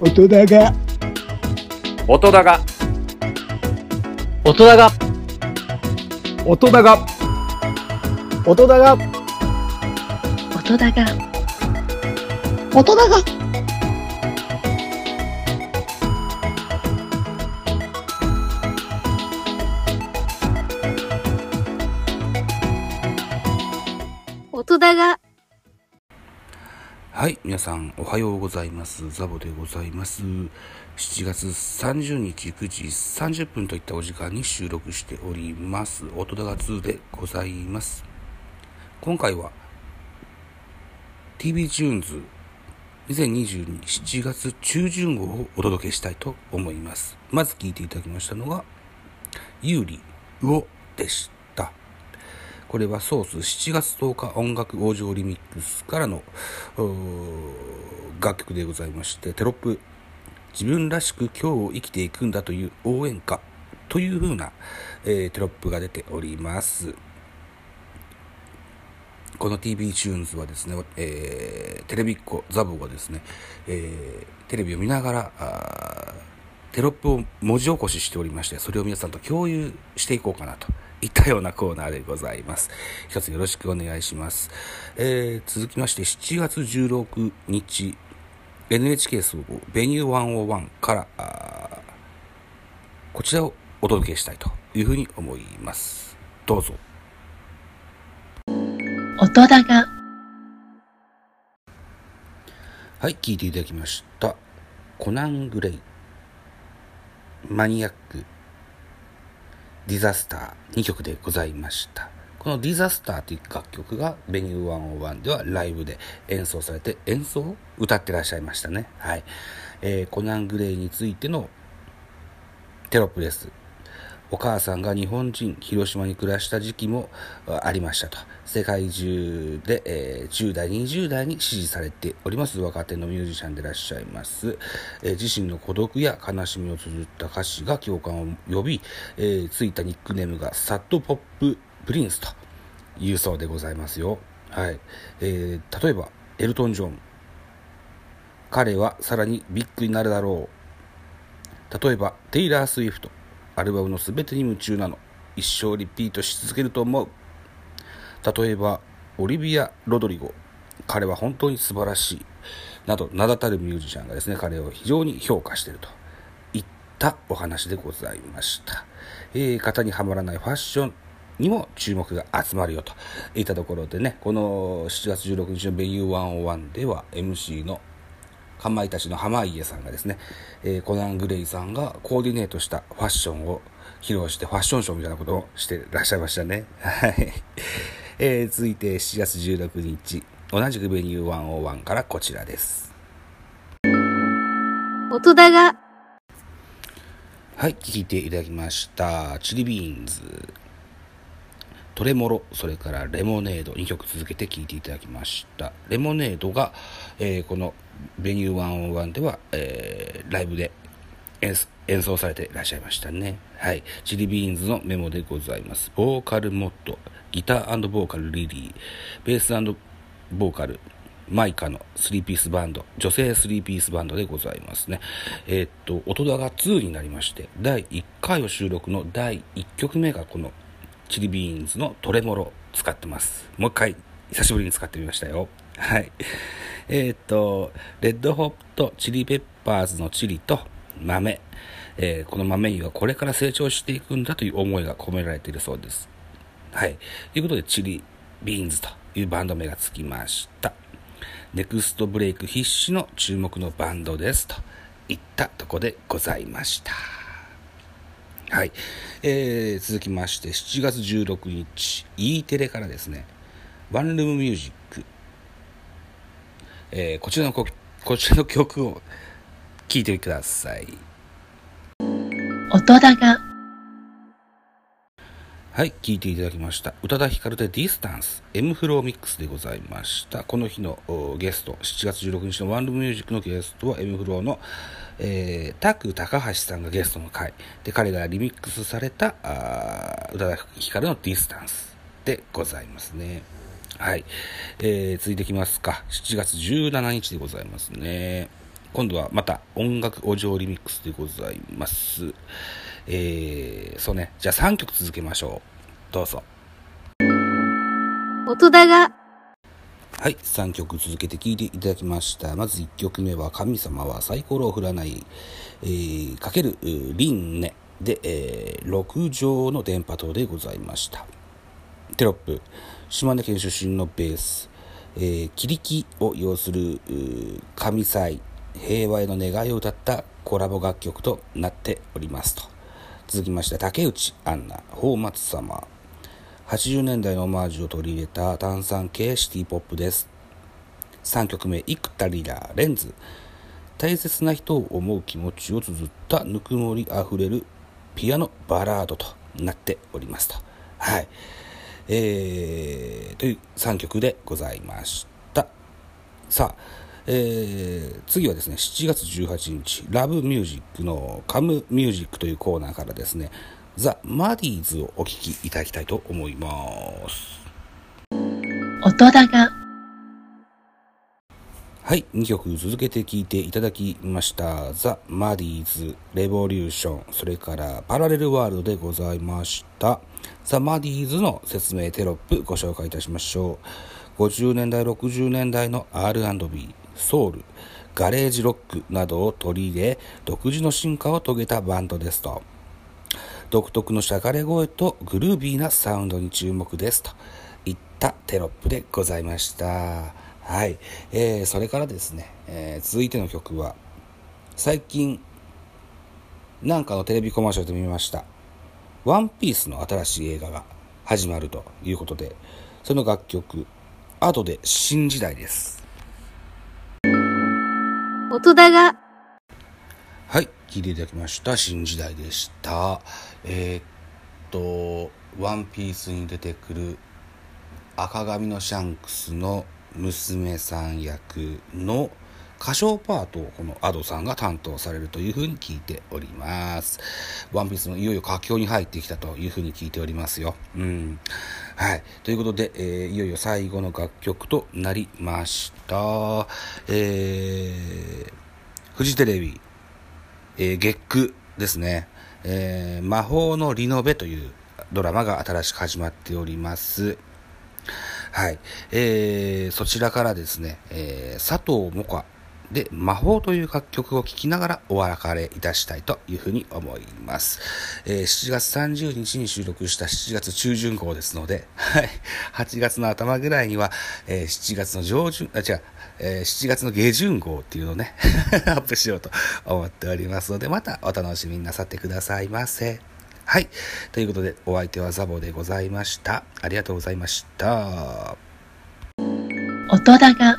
音だが。音だが。音だが。音だが。音だが。音だが。音だが。音だがはい、皆さんおはようございます。ザボでございます。7月30日9時30分といったお時間に収録しております。音高2でございます。今回は TV チューンズ2022 7月中旬号をお届けしたいと思います。まず聴いていただきましたのが、有利魚でした。これはソース7月10日音楽往生リミックスからの楽曲でございまして、テロップ、自分らしく今日を生きていくんだという応援歌という風な、えーテロップが出ております。この TV チューンズはですね、えーテレビっ子ザボがですね、えーテレビを見ながら、テロップを文字起こししておりまして、それを皆さんと共有していこうかなといったようなコーナーでございます。一つよろしくお願いします。えー続きまして、7月16日、NHK 総合ベニュー101から、こちらをお届けしたいというふうに思います。どうぞ。音だがはい、聞いていただきました。コナン・グレイ、マニアック、ディザスター2曲でございました。このディザスターという楽曲がベニュー101ではライブで演奏されて演奏を歌ってらっしゃいましたね。はい。えーコナン・グレイについてのテロップです。お母さんが日本人、広島に暮らした時期もありましたと。世界中で、えー10代、20代に支持されております若手のミュージシャンでいらっしゃいます。えー自身の孤独や悲しみを綴った歌詞が共感を呼び、えーついたニックネームが sad pop prince というそうでございますよ。はい。えー例えば、エルトン・ジョン。彼はさらにビッグになるだろう。例えば、テイラー・スウィフト。アルバムの全てに夢中なの。一生リピートし続けると思う。例えば、オリビア・ロドリゴ。彼は本当に素晴らしい。など、名だたるミュージシャンがですね、彼を非常に評価しているといったお話でございました。えー、型にはまらないファッションにも注目が集まるよといったところでね、この7月16日のベイユー101では MC のかまいたちの濱家さんがですね、えーコナン・グレイさんがコーディネートしたファッションを披露してファッションショーみたいなことをしてらっしゃいましたね。はい。えー続いて7月16日、同じくベニュー101からこちらです。音だがはい、聞いていただきました。チリビーンズ、トレモロ、それからレモネード、2曲続けて聴いていただきました。レモネードが、えーこのベニュー101では、えーライブで演奏されていらっしゃいましたね。はい。チリビーンズのメモでございます。ボーカルモッド、ギターボーカルリリー、ベースボーカル、マイカの3ピースバンド、女性3ピースバンドでございますね。えーっと、音高が2になりまして、第1回を収録の第1曲目がこのチリビーンズのトレモロ使ってます。もう一回、久しぶりに使ってみましたよ。はい。えーっと、レッドホップとチリペッパーズのチリと豆。えーこの豆にはこれから成長していくんだという思いが込められているそうです。はい。ということで、チリビーンズというバンド名がつきました。ネクストブレイク必至の注目のバンドです。といったとこでございました。はい。えー、続きまして、7月16日、E テレからですね、ワンルームミュージック、えーこちらのこ、こちらの曲を聴いてください。音だがはい、聴いていただきました。宇多田ヒカルでディスタンス、M フローミックスでございました。この日のおゲスト、7月16日の One Room Music のゲストは m-flo の、えー、タク高橋さんがゲストの回。で、彼がリミックスされた、あー宇多田ヒカルの Distance でございますね。はい。えー、続いてきますか。7月17日でございますね。今度はまた音楽お嬢リミックスでございます。えー、そうね。じゃあ3曲続けましょう。どうぞ。音だが、はい、3曲続けて聴いていただきました。まず1曲目は、神様はサイコロを振らない、えー、かける、リンネで、えー、6畳の電波塔でございました。テロップ、島根県出身のベース、えー、キリキを要する、神祭、平和への願いを歌ったコラボ楽曲となっておりますと。続きまして、竹内アンナ、宝松様、80年代のオマージュを取り入れた炭酸系シティポップです。3曲目、幾田リラ、レンズ。大切な人を思う気持ちを綴ったぬくもりあふれるピアノバラードとなっておりますと。はい。えー、という3曲でございました。さあ、えー、次はですね、7月18日、ラブミュージックのカムミュージックというコーナーからですね、ザ・マディーズをお聴きいただきたいと思います。音だが、はい、2曲続けて聴いていただきました。ザ・マディーズ、レボリューション、それからパラレルワールドでございました。ザ・マディーズの説明テロップご紹介いたしましょう。50年代、60年代の R&B、ソウル、ガレージロックなどを取り入れ、独自の進化を遂げたバンドですと。独特のしゃがれ声とグルービーなサウンドに注目ですといったテロップでございました。はい。えー、それからですね、えー続いての曲は、最近、なんかのテレビコマーシャルで見ました。ワンピースの新しい映画が始まるということで、その楽曲、後で新時代です。音だが、はい、聞いていただきました。新時代でした。えーっと、ワンピースに出てくる赤髪のシャンクスの娘さん役の歌唱パートをこの Ado さんが担当されるというふうに聞いております。ワンピースのいよいよ佳境に入ってきたというふうに聞いておりますよ。うん。はい。ということで、えーいよいよ最後の楽曲となりました。えー、フジテレビ、えー月9ですね、えー魔法のリノベというドラマが新しく始まっております。はい。えーそちらからですね、えー佐藤萌歌で魔法という楽曲を聴きながらお別れいたしたいというふうに思います。えー7月30日に収録した7月中旬号ですので、はい。8月の頭ぐらいには、えー7月の上旬、あ、違う、えー7月の下旬号っていうのをね、アップしようと思っておりますので、またお楽しみになさってくださいませ。はい。ということで、お相手はザボでございました。ありがとうございました。音だが、